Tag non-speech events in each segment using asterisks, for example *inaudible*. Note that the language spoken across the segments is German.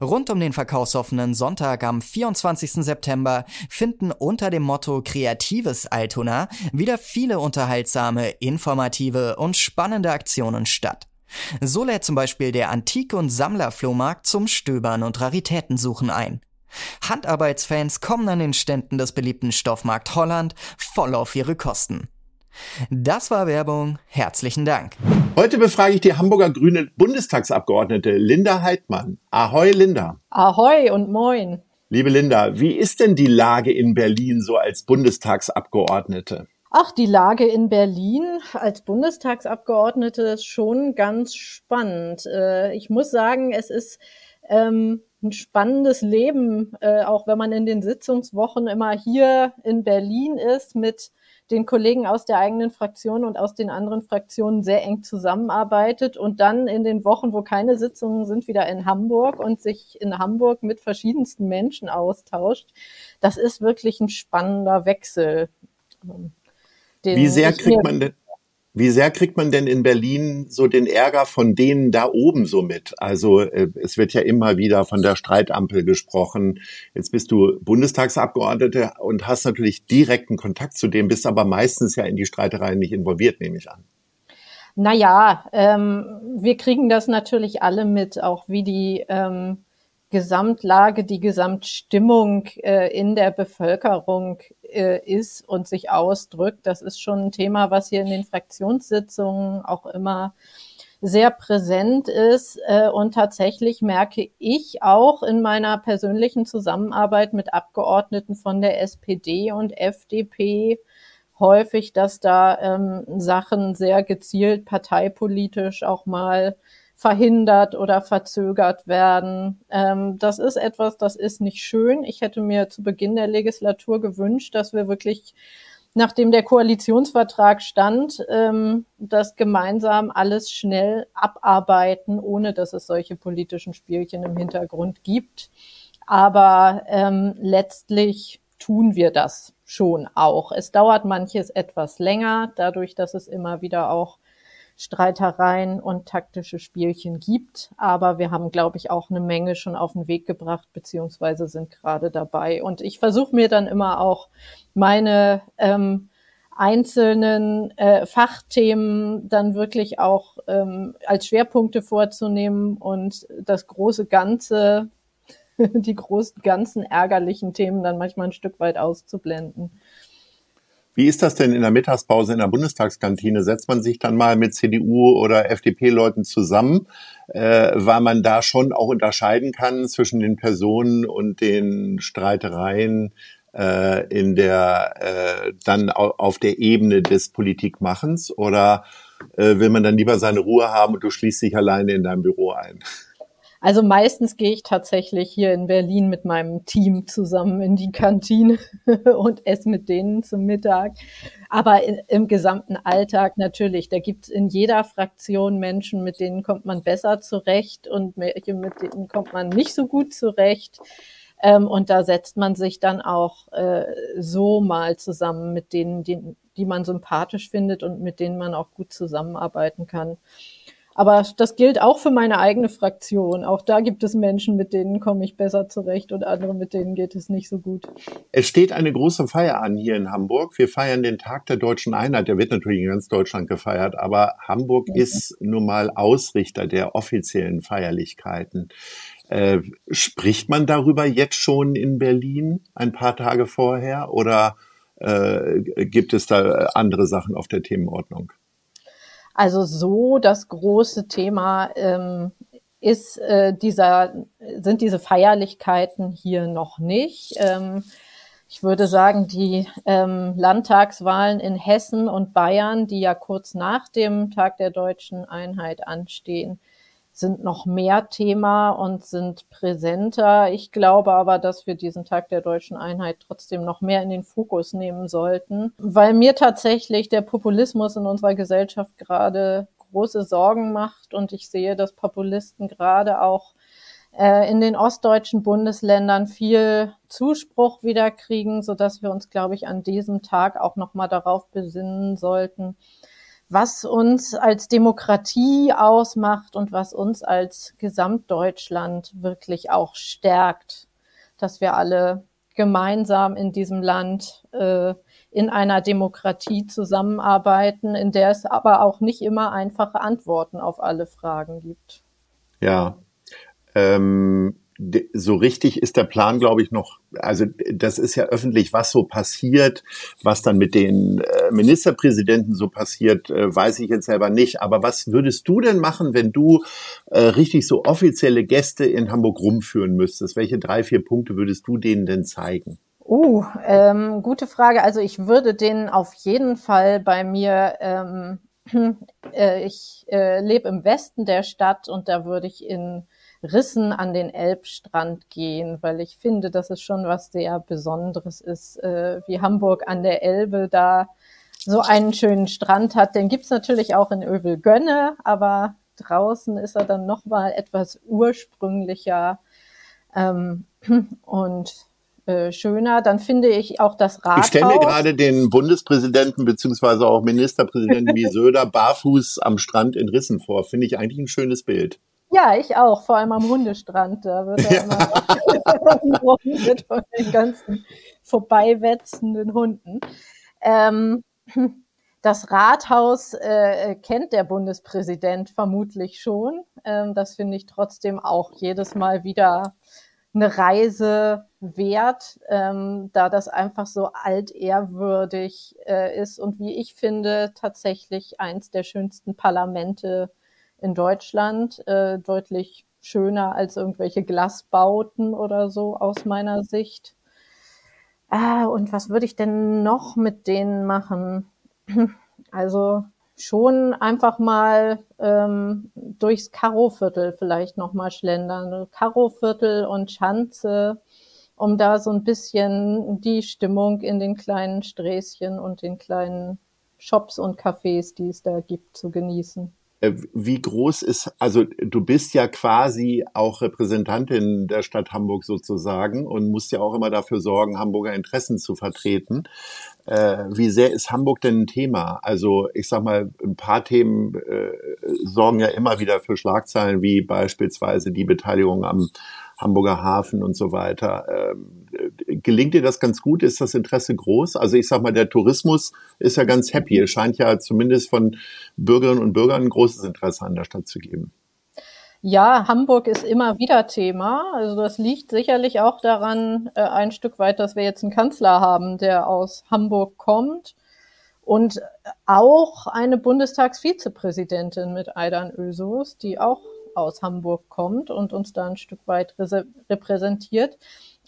Rund um den verkaufsoffenen Sonntag am 24. September finden unter dem Motto Kreatives Altona wieder viele unterhaltsame, informative und spannende Aktionen statt. So lädt zum Beispiel der Antik- und Sammlerflohmarkt zum Stöbern und Raritätensuchen ein. Handarbeitsfans kommen an den Ständen des beliebten Stoffmarkt Holland voll auf ihre Kosten. Das war Werbung. Herzlichen Dank. Heute befrage ich die Hamburger Grüne Bundestagsabgeordnete Linda Heidmann. Ahoi, Linda. Ahoi und moin. Liebe Linda, wie ist denn die Lage in Berlin so als Bundestagsabgeordnete? Ach, die Lage in Berlin als Bundestagsabgeordnete ist schon ganz spannend. Äh, ich muss sagen, es ist ähm, ein spannendes Leben, äh, auch wenn man in den Sitzungswochen immer hier in Berlin ist mit den Kollegen aus der eigenen Fraktion und aus den anderen Fraktionen sehr eng zusammenarbeitet und dann in den Wochen, wo keine Sitzungen sind, wieder in Hamburg und sich in Hamburg mit verschiedensten Menschen austauscht. Das ist wirklich ein spannender Wechsel. Wie sehr kriegt man denn, wie sehr kriegt man denn in Berlin so den Ärger von denen da oben so mit? Also äh, es wird ja immer wieder von der Streitampel gesprochen. Jetzt bist du Bundestagsabgeordnete und hast natürlich direkten Kontakt zu dem, bist aber meistens ja in die Streitereien nicht involviert, nehme ich an. Naja, ähm, wir kriegen das natürlich alle mit, auch wie die ähm, Gesamtlage, die Gesamtstimmung äh, in der Bevölkerung äh, ist und sich ausdrückt. Das ist schon ein Thema, was hier in den Fraktionssitzungen auch immer sehr präsent ist. Äh, und tatsächlich merke ich auch in meiner persönlichen Zusammenarbeit mit Abgeordneten von der SPD und FDP häufig, dass da ähm, Sachen sehr gezielt parteipolitisch auch mal verhindert oder verzögert werden. Ähm, das ist etwas, das ist nicht schön. Ich hätte mir zu Beginn der Legislatur gewünscht, dass wir wirklich nachdem der Koalitionsvertrag stand, ähm, das gemeinsam alles schnell abarbeiten, ohne dass es solche politischen Spielchen im Hintergrund gibt. Aber ähm, letztlich tun wir das schon auch. Es dauert manches etwas länger, dadurch, dass es immer wieder auch Streitereien und taktische Spielchen gibt. Aber wir haben, glaube ich, auch eine Menge schon auf den Weg gebracht, beziehungsweise sind gerade dabei. Und ich versuche mir dann immer auch meine ähm, einzelnen äh, Fachthemen dann wirklich auch ähm, als Schwerpunkte vorzunehmen und das große Ganze, *laughs* die großen ganzen ärgerlichen Themen dann manchmal ein Stück weit auszublenden. Wie ist das denn in der Mittagspause in der Bundestagskantine? Setzt man sich dann mal mit CDU oder FDP-Leuten zusammen, äh, weil man da schon auch unterscheiden kann zwischen den Personen und den Streitereien äh, in der äh, dann auf der Ebene des Politikmachens? Oder äh, will man dann lieber seine Ruhe haben und du schließt dich alleine in deinem Büro ein? Also meistens gehe ich tatsächlich hier in Berlin mit meinem Team zusammen in die Kantine *laughs* und esse mit denen zum Mittag. Aber in, im gesamten Alltag natürlich, da gibt es in jeder Fraktion Menschen, mit denen kommt man besser zurecht und mit denen kommt man nicht so gut zurecht. Ähm, und da setzt man sich dann auch äh, so mal zusammen mit denen, die, die man sympathisch findet und mit denen man auch gut zusammenarbeiten kann. Aber das gilt auch für meine eigene Fraktion. Auch da gibt es Menschen, mit denen komme ich besser zurecht und andere, mit denen geht es nicht so gut. Es steht eine große Feier an hier in Hamburg. Wir feiern den Tag der deutschen Einheit. Der wird natürlich in ganz Deutschland gefeiert, aber Hamburg ja. ist nun mal Ausrichter der offiziellen Feierlichkeiten. Äh, spricht man darüber jetzt schon in Berlin ein paar Tage vorher oder äh, gibt es da andere Sachen auf der Themenordnung? Also so das große Thema ähm, ist äh, dieser, sind diese Feierlichkeiten hier noch nicht. Ähm, ich würde sagen, die ähm, Landtagswahlen in Hessen und Bayern, die ja kurz nach dem Tag der deutschen Einheit anstehen, sind noch mehr Thema und sind präsenter. Ich glaube aber, dass wir diesen Tag der deutschen Einheit trotzdem noch mehr in den Fokus nehmen sollten, weil mir tatsächlich der Populismus in unserer Gesellschaft gerade große Sorgen macht und ich sehe, dass Populisten gerade auch äh, in den ostdeutschen Bundesländern viel Zuspruch wieder kriegen, so dass wir uns, glaube ich, an diesem Tag auch noch mal darauf besinnen sollten, was uns als Demokratie ausmacht und was uns als Gesamtdeutschland wirklich auch stärkt, dass wir alle gemeinsam in diesem Land äh, in einer Demokratie zusammenarbeiten, in der es aber auch nicht immer einfache Antworten auf alle Fragen gibt. Ja. Ähm, so richtig ist der Plan, glaube ich, noch, also das ist ja öffentlich, was so passiert, was dann mit den äh, Ministerpräsidenten so passiert, äh, weiß ich jetzt selber nicht. Aber was würdest du denn machen, wenn du äh, richtig so offizielle Gäste in Hamburg rumführen müsstest? Welche drei, vier Punkte würdest du denen denn zeigen? Uh, ähm, gute Frage. Also ich würde denen auf jeden Fall bei mir ähm, *clears throat* äh, ich äh, lebe im Westen der Stadt und da würde ich in Rissen an den Elbstrand gehen, weil ich finde, dass es schon was sehr Besonderes ist, äh, wie Hamburg an der Elbe da so einen schönen Strand hat. Den gibt's natürlich auch in Övelgönne, aber draußen ist er dann nochmal etwas ursprünglicher ähm, *clears throat* und äh, schöner. Dann finde ich auch das Rathaus. Ich stelle mir gerade den Bundespräsidenten beziehungsweise auch Ministerpräsidenten *laughs* wie Söder barfuß am Strand in Rissen vor. Finde ich eigentlich ein schönes Bild. Ja, ich auch, vor allem am Hundestrand. Da wird er ja. immer wird *laughs* von den ganzen vorbeiwetzenden Hunden. Ähm, das Rathaus äh, kennt der Bundespräsident vermutlich schon. Ähm, das finde ich trotzdem auch jedes Mal wieder eine Reise wert, ähm, da das einfach so altehrwürdig äh, ist und wie ich finde tatsächlich eins der schönsten Parlamente in Deutschland, äh, deutlich schöner als irgendwelche Glasbauten oder so aus meiner Sicht. Ah, und was würde ich denn noch mit denen machen? *clears throat* Also schon einfach mal ähm, durchs Karoviertel vielleicht noch mal schlendern. Karoviertel und Schanze, um da so ein bisschen die Stimmung in den kleinen Sträßchen und den kleinen Shops und Cafés, die es da gibt, zu genießen. Äh, wie groß ist, also du bist ja quasi auch Repräsentantin der Stadt Hamburg sozusagen und musst ja auch immer dafür sorgen, Hamburger Interessen zu vertreten. Äh, wie sehr ist Hamburg denn ein Thema? Also ich sag mal, ein paar Themen äh, sorgen ja immer wieder für Schlagzeilen, wie beispielsweise die Beteiligung am Hamburger Hafen und so weiter. Ähm, gelingt dir das ganz gut? Ist das Interesse groß? Also ich sag mal, der Tourismus ist ja ganz happy. Es scheint ja zumindest von Bürgerinnen und Bürgern ein großes Interesse an der Stadt zu geben. Ja, Hamburg ist immer wieder Thema. Also das liegt sicherlich auch daran, äh, ein Stück weit, dass wir jetzt einen Kanzler haben, der aus Hamburg kommt und auch eine Bundestagsvizepräsidentin mit Aidan Ösus, die auch aus Hamburg kommt und uns da ein Stück weit repräsentiert.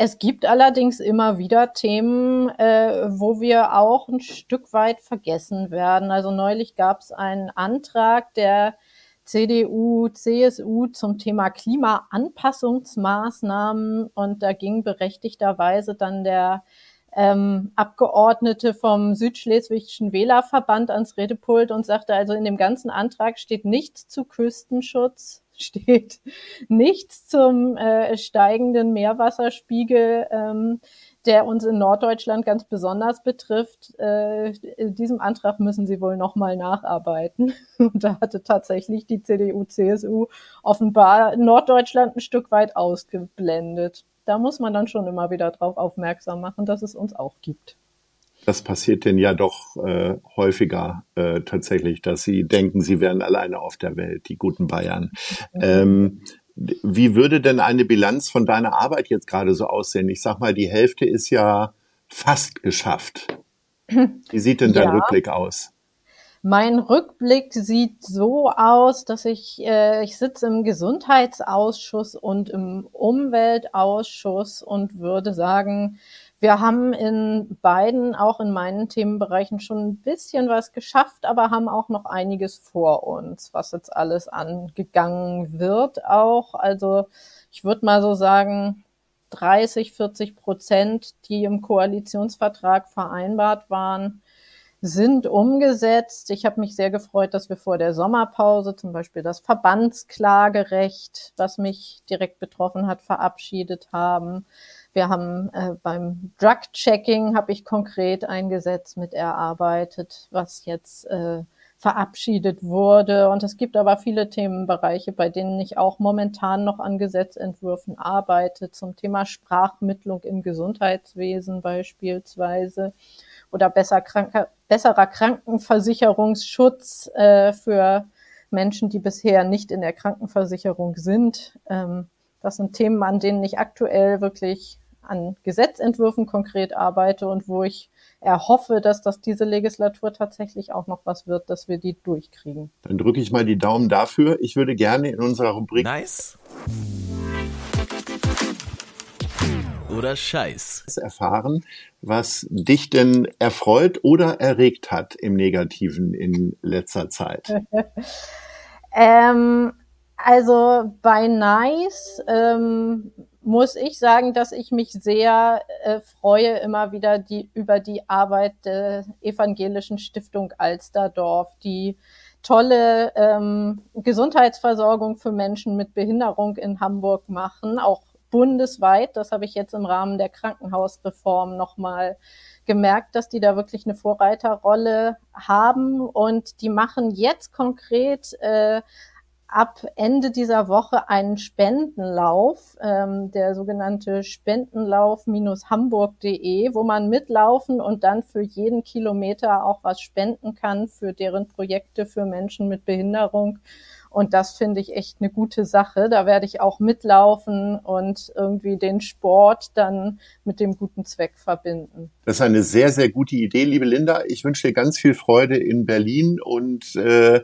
Es gibt allerdings immer wieder Themen, äh, wo wir auch ein Stück weit vergessen werden. Also neulich gab es einen Antrag der CDU, CSU zum Thema Klimaanpassungsmaßnahmen und da ging berechtigterweise dann der ähm, Abgeordnete vom Südschleswigschen Wählerverband ans Redepult und sagte, also in dem ganzen Antrag steht nichts zu Küstenschutz, steht nichts zum äh, steigenden Meerwasserspiegel, ähm, der uns in Norddeutschland ganz besonders betrifft. Äh, diesem Antrag müssen Sie wohl nochmal nacharbeiten. *laughs* Und da hatte tatsächlich die CDU, CSU offenbar Norddeutschland ein Stück weit ausgeblendet. Da muss man dann schon immer wieder darauf aufmerksam machen, dass es uns auch gibt das passiert denn ja doch äh, häufiger äh, tatsächlich, dass sie denken, sie wären alleine auf der Welt, die guten Bayern. Ähm, wie würde denn eine Bilanz von deiner Arbeit jetzt gerade so aussehen? Ich sag mal, die Hälfte ist ja fast geschafft. *laughs* Wie sieht denn dein ja. Rückblick aus? Mein Rückblick sieht so aus, dass ich, äh, ich sitze im Gesundheitsausschuss und im Umweltausschuss und würde sagen, wir haben in beiden, auch in meinen Themenbereichen, schon ein bisschen was geschafft, aber haben auch noch einiges vor uns, was jetzt alles angegangen wird auch. Also ich würde mal so sagen, 30, 40 Prozent, die im Koalitionsvertrag vereinbart waren, sind umgesetzt. Ich habe mich sehr gefreut, dass wir vor der Sommerpause zum Beispiel das Verbandsklagerecht, was mich direkt betroffen hat, verabschiedet haben. Wir haben äh, beim Drug-Checking habe ich konkret ein Gesetz mit erarbeitet, was jetzt äh, verabschiedet wurde. Und es gibt aber viele Themenbereiche, bei denen ich auch momentan noch an Gesetzentwürfen arbeite, zum Thema Sprachmittlung im Gesundheitswesen beispielsweise oder besser kranker, besserer Krankenversicherungsschutz äh, für Menschen, die bisher nicht in der Krankenversicherung sind. Ähm, das sind Themen, an denen ich aktuell wirklich an Gesetzentwürfen konkret arbeite und wo ich erhoffe, dass das diese Legislatur tatsächlich auch noch was wird, dass wir die durchkriegen. Dann drücke ich mal die Daumen dafür. Ich würde gerne in unserer Rubrik Nice oder Scheiß erfahren, was dich denn erfreut oder erregt hat im Negativen in letzter Zeit. *laughs* ähm, also bei Nice ähm, muss ich sagen, dass ich mich sehr äh, freue immer wieder die, über die Arbeit der Evangelischen Stiftung Alsterdorf, die tolle ähm, Gesundheitsversorgung für Menschen mit Behinderung in Hamburg machen, auch bundesweit. Das habe ich jetzt im Rahmen der Krankenhausreform nochmal gemerkt, dass die da wirklich eine Vorreiterrolle haben und die machen jetzt konkret äh, ab Ende dieser Woche einen Spendenlauf, ähm, der sogenannte Spendenlauf-hamburg.de, wo man mitlaufen und dann für jeden Kilometer auch was spenden kann für deren Projekte für Menschen mit Behinderung. Und das finde ich echt eine gute Sache. Da werde ich auch mitlaufen und irgendwie den Sport dann mit dem guten Zweck verbinden. Das ist eine sehr, sehr gute Idee, liebe Linda. Ich wünsche dir ganz viel Freude in Berlin und äh,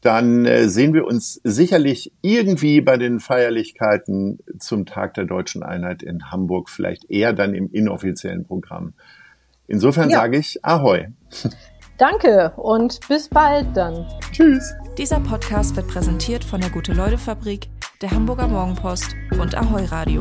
dann äh, sehen wir uns sicherlich irgendwie bei den Feierlichkeiten zum Tag der deutschen Einheit in Hamburg, vielleicht eher dann im inoffiziellen Programm. Insofern ja. sage ich Ahoi. Danke und bis bald dann. Tschüss. Dieser Podcast wird präsentiert von der Gute-Leute-Fabrik, der Hamburger Morgenpost und Ahoi Radio.